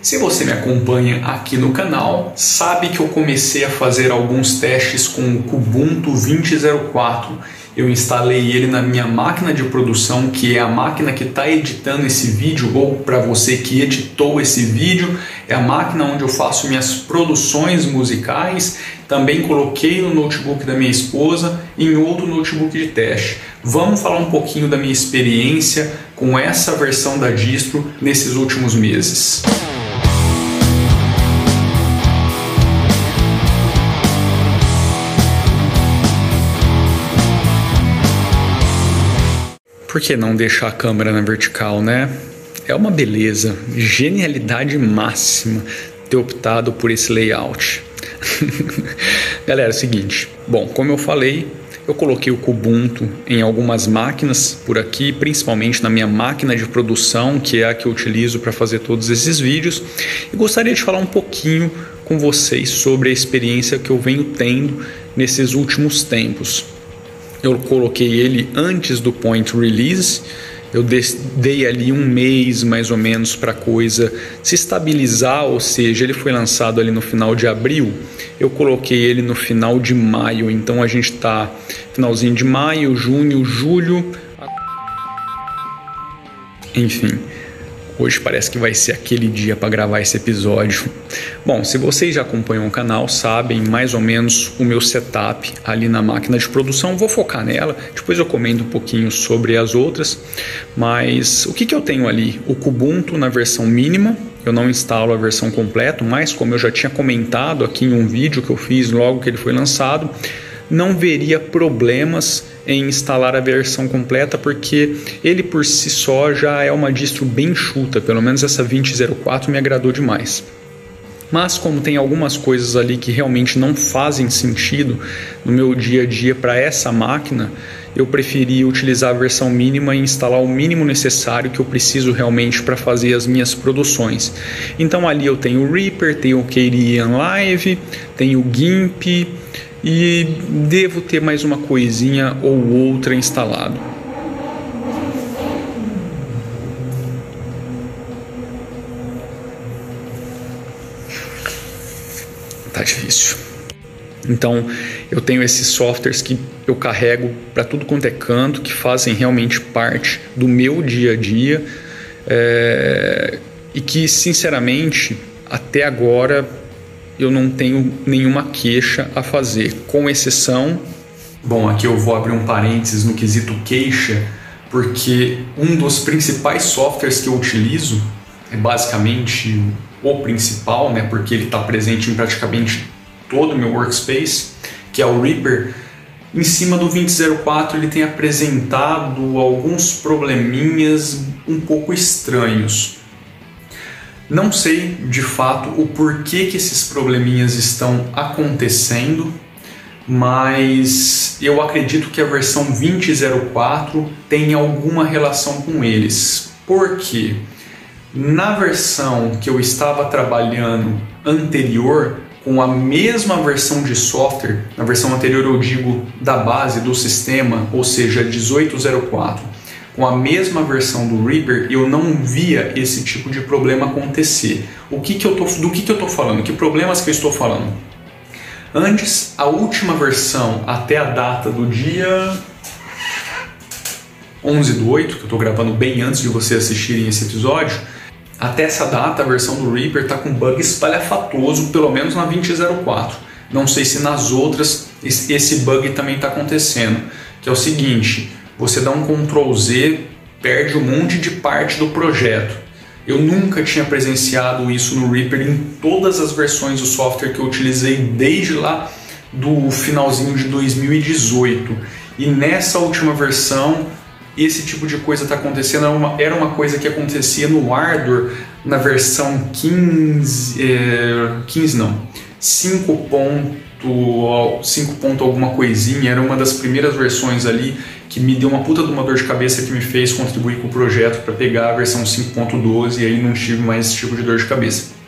Se você me acompanha aqui no canal, sabe que eu comecei a fazer alguns testes com o Kubuntu 20.04. Eu instalei ele na minha máquina de produção, que é a máquina que está editando esse vídeo, ou para você que editou esse vídeo, é a máquina onde eu faço minhas produções musicais. Também coloquei no notebook da minha esposa em outro notebook de teste. Vamos falar um pouquinho da minha experiência com essa versão da distro nesses últimos meses. Por que não deixar a câmera na vertical, né? É uma beleza, genialidade máxima ter optado por esse layout. Galera, é o seguinte, bom, como eu falei, eu coloquei o Kubuntu em algumas máquinas por aqui, principalmente na minha máquina de produção, que é a que eu utilizo para fazer todos esses vídeos, e gostaria de falar um pouquinho com vocês sobre a experiência que eu venho tendo nesses últimos tempos eu coloquei ele antes do point release. Eu dei ali um mês mais ou menos para a coisa se estabilizar, ou seja, ele foi lançado ali no final de abril. Eu coloquei ele no final de maio, então a gente está finalzinho de maio, junho, julho, enfim. Hoje parece que vai ser aquele dia para gravar esse episódio. Bom, se vocês já acompanham o canal, sabem mais ou menos o meu setup ali na máquina de produção. Vou focar nela, depois eu comento um pouquinho sobre as outras. Mas o que, que eu tenho ali? O Kubuntu na versão mínima, eu não instalo a versão completa, mas como eu já tinha comentado aqui em um vídeo que eu fiz logo que ele foi lançado, não veria problemas em instalar a versão completa, porque ele por si só já é uma distro bem chuta, pelo menos essa 2004 me agradou demais. Mas como tem algumas coisas ali que realmente não fazem sentido no meu dia a dia para essa máquina, eu preferi utilizar a versão mínima e instalar o mínimo necessário que eu preciso realmente para fazer as minhas produções. Então ali eu tenho o Reaper, tenho o KDE Live, tenho o GIMP, e devo ter mais uma coisinha ou outra instalado. Tá difícil. Então, eu tenho esses softwares que eu carrego para tudo quanto é canto, que fazem realmente parte do meu dia a dia é, e que, sinceramente, até agora eu não tenho nenhuma queixa a fazer, com exceção. Bom, aqui eu vou abrir um parênteses no quesito queixa, porque um dos principais softwares que eu utilizo é basicamente o principal, né, porque ele está presente em praticamente todo o meu workspace, que é o Reaper. Em cima do 2004 ele tem apresentado alguns probleminhas um pouco estranhos. Não sei de fato o porquê que esses probleminhas estão acontecendo, mas eu acredito que a versão 20.04 tem alguma relação com eles. Por quê? Na versão que eu estava trabalhando anterior, com a mesma versão de software, na versão anterior eu digo da base do sistema, ou seja, 1804, com a mesma versão do Reaper, eu não via esse tipo de problema acontecer. O que que eu tô, do que, que eu estou falando? Que problemas que eu estou falando? Antes, a última versão até a data do dia 11 do 8, que eu estou gravando bem antes de vocês assistirem esse episódio, até essa data a versão do Reaper está com bug espalhafatoso, pelo menos na 2004. Não sei se nas outras esse bug também está acontecendo, que é o seguinte, você dá um Ctrl Z, perde um monte de parte do projeto. Eu nunca tinha presenciado isso no Reaper em todas as versões do software que eu utilizei desde lá do finalzinho de 2018. E nessa última versão, esse tipo de coisa está acontecendo. Era uma, era uma, coisa que acontecia no hardware na versão 15, é, 15 não, 5. 5 ponto alguma coisinha, era uma das primeiras versões ali que me deu uma puta de uma dor de cabeça que me fez contribuir com o projeto para pegar a versão 5.12 e aí não tive mais esse tipo de dor de cabeça.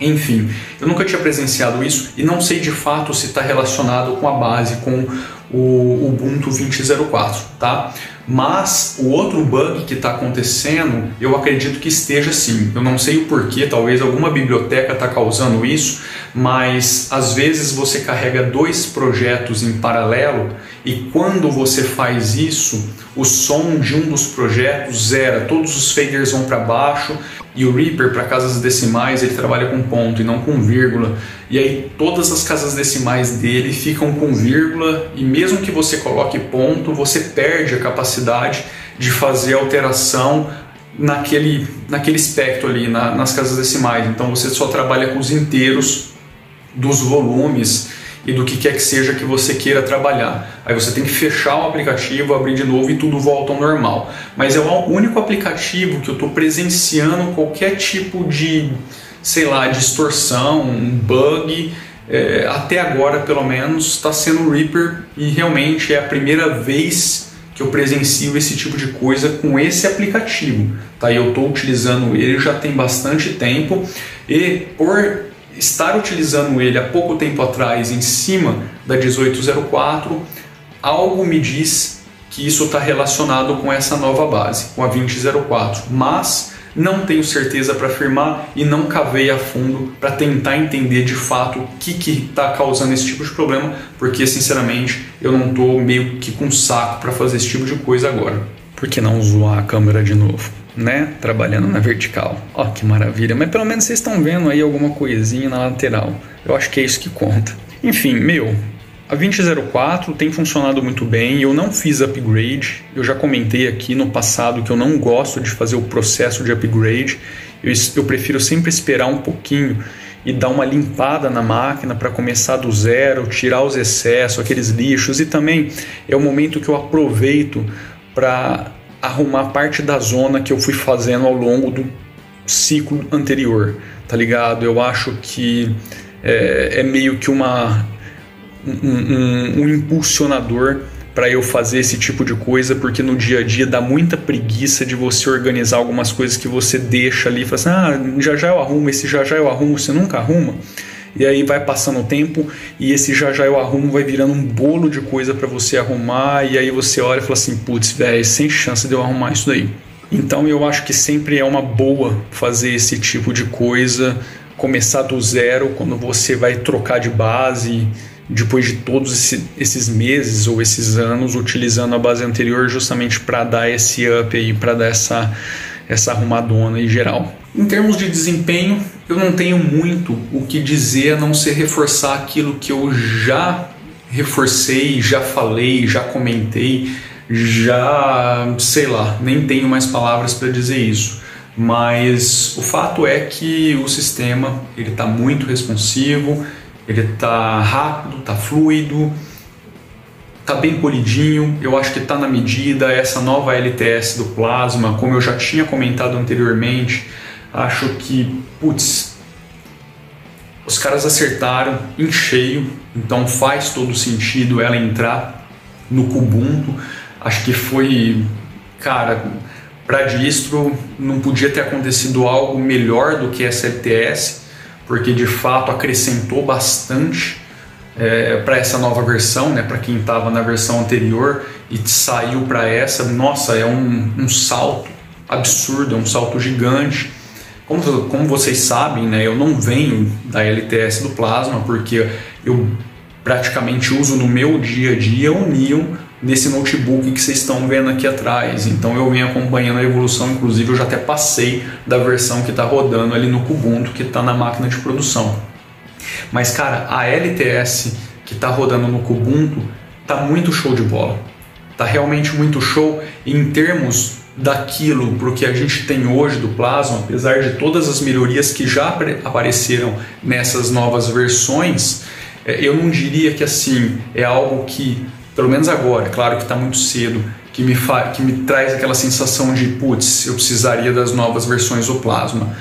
Enfim, eu nunca tinha presenciado isso e não sei de fato se está relacionado com a base, com o Ubuntu 20.04, tá? Mas o outro bug que está acontecendo, eu acredito que esteja sim. Eu não sei o porquê, talvez alguma biblioteca está causando isso, mas às vezes você carrega dois projetos em paralelo e quando você faz isso, o som de um dos projetos zera, todos os faders vão para baixo e o Reaper para casas decimais ele trabalha com ponto e não com vírgula. E aí todas as casas decimais dele ficam com vírgula e mesmo que você coloque ponto, você perde a capacidade de fazer alteração naquele, naquele espectro ali, na, nas casas decimais. Então você só trabalha com os inteiros dos volumes e do que quer que seja que você queira trabalhar. Aí você tem que fechar o aplicativo, abrir de novo e tudo volta ao normal. Mas é o único aplicativo que eu estou presenciando qualquer tipo de, sei lá, distorção, um bug. É, até agora, pelo menos, está sendo o Reaper e realmente é a primeira vez que eu presencio esse tipo de coisa com esse aplicativo. Tá? Eu estou utilizando ele já tem bastante tempo e por estar utilizando ele há pouco tempo atrás em cima da 1804, algo me diz que isso está relacionado com essa nova base, com a 2004, mas não tenho certeza para afirmar e não cavei a fundo para tentar entender de fato o que está causando esse tipo de problema, porque sinceramente eu não estou meio que com saco para fazer esse tipo de coisa agora. Por que não zoar a câmera de novo? Né? Trabalhando na vertical. Ó, que maravilha. Mas pelo menos vocês estão vendo aí alguma coisinha na lateral. Eu acho que é isso que conta. Enfim, meu, a 2004 tem funcionado muito bem. Eu não fiz upgrade. Eu já comentei aqui no passado que eu não gosto de fazer o processo de upgrade. Eu, eu prefiro sempre esperar um pouquinho e dar uma limpada na máquina para começar do zero, tirar os excessos, aqueles lixos e também é o momento que eu aproveito para arrumar parte da zona que eu fui fazendo ao longo do ciclo anterior, tá ligado? Eu acho que é, é meio que uma um, um, um impulsionador para eu fazer esse tipo de coisa, porque no dia a dia dá muita preguiça de você organizar algumas coisas que você deixa ali, fala assim, ah, já já eu arrumo, esse já já eu arrumo, você nunca arruma. E aí vai passando o tempo e esse já já eu arrumo vai virando um bolo de coisa para você arrumar e aí você olha e fala assim, putz, velho, sem chance de eu arrumar isso daí. Então eu acho que sempre é uma boa fazer esse tipo de coisa, começar do zero quando você vai trocar de base depois de todos esse, esses meses ou esses anos utilizando a base anterior justamente para dar esse up aí, para dar essa essa arrumadona em geral. Em termos de desempenho, eu não tenho muito o que dizer a não ser reforçar aquilo que eu já reforcei, já falei, já comentei, já sei lá, nem tenho mais palavras para dizer isso. Mas o fato é que o sistema ele está muito responsivo, ele está rápido, está fluido, tá bem polidinho, eu acho que tá na medida, essa nova LTS do Plasma, como eu já tinha comentado anteriormente, acho que, putz, os caras acertaram em cheio, então faz todo sentido ela entrar no Kubuntu, acho que foi, cara, para distro não podia ter acontecido algo melhor do que essa LTS, porque de fato acrescentou bastante é, para essa nova versão, né, para quem estava na versão anterior e saiu para essa, nossa, é um, um, salto absurdo, é um salto gigante. Como, como vocês sabem, né, eu não venho da LTS do Plasma porque eu praticamente uso no meu dia a dia o Neon nesse notebook que vocês estão vendo aqui atrás. Então eu venho acompanhando a evolução, inclusive eu já até passei da versão que está rodando ali no Kubuntu, que está na máquina de produção. Mas, cara, a LTS que está rodando no Kubuntu tá muito show de bola. Tá realmente muito show em termos daquilo para o que a gente tem hoje do Plasma, apesar de todas as melhorias que já apareceram nessas novas versões, é, eu não diria que assim é algo que, pelo menos agora, claro que está muito cedo, que me, que me traz aquela sensação de putz, eu precisaria das novas versões do Plasma.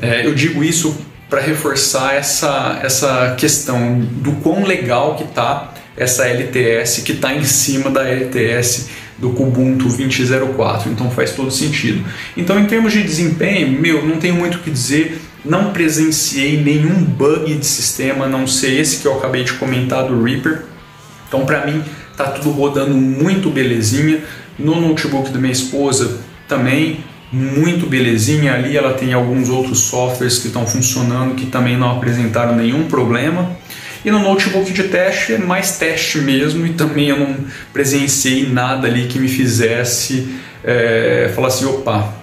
É, eu digo isso para reforçar essa, essa questão do quão legal que tá essa LTS que está em cima da LTS do Kubuntu 20.04, então faz todo sentido. Então, em termos de desempenho, meu, não tenho muito o que dizer, não presenciei nenhum bug de sistema, a não ser esse que eu acabei de comentar do Reaper. Então, para mim, tá tudo rodando muito belezinha. No notebook da minha esposa também muito belezinha ali, ela tem alguns outros softwares que estão funcionando que também não apresentaram nenhum problema. E no notebook de teste é mais teste mesmo e também eu não presenciei nada ali que me fizesse é, falar assim, opa,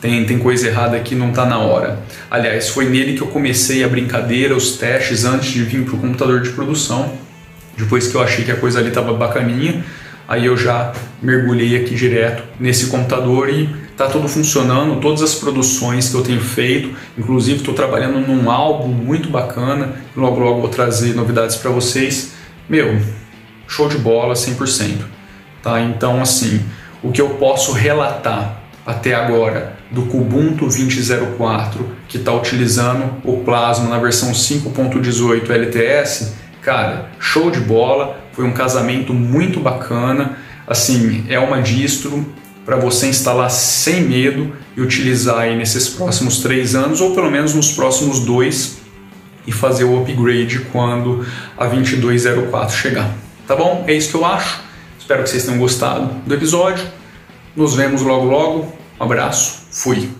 tem, tem coisa errada aqui, não está na hora. Aliás, foi nele que eu comecei a brincadeira, os testes antes de vir para o computador de produção. Depois que eu achei que a coisa ali estava bacaninha, aí eu já mergulhei aqui direto nesse computador e está tudo funcionando, todas as produções que eu tenho feito, inclusive estou trabalhando num álbum muito bacana, logo logo vou trazer novidades para vocês. Meu, show de bola 100%. Tá? Então assim, o que eu posso relatar até agora do Kubuntu 20.04 que está utilizando o Plasma na versão 5.18 LTS, cara, show de bola, foi um casamento muito bacana. Assim, é uma distro para você instalar sem medo e utilizar aí nesses próximos três anos ou pelo menos nos próximos dois e fazer o upgrade quando a 2204 chegar. Tá bom? É isso que eu acho. Espero que vocês tenham gostado do episódio. Nos vemos logo logo. Um abraço. Fui.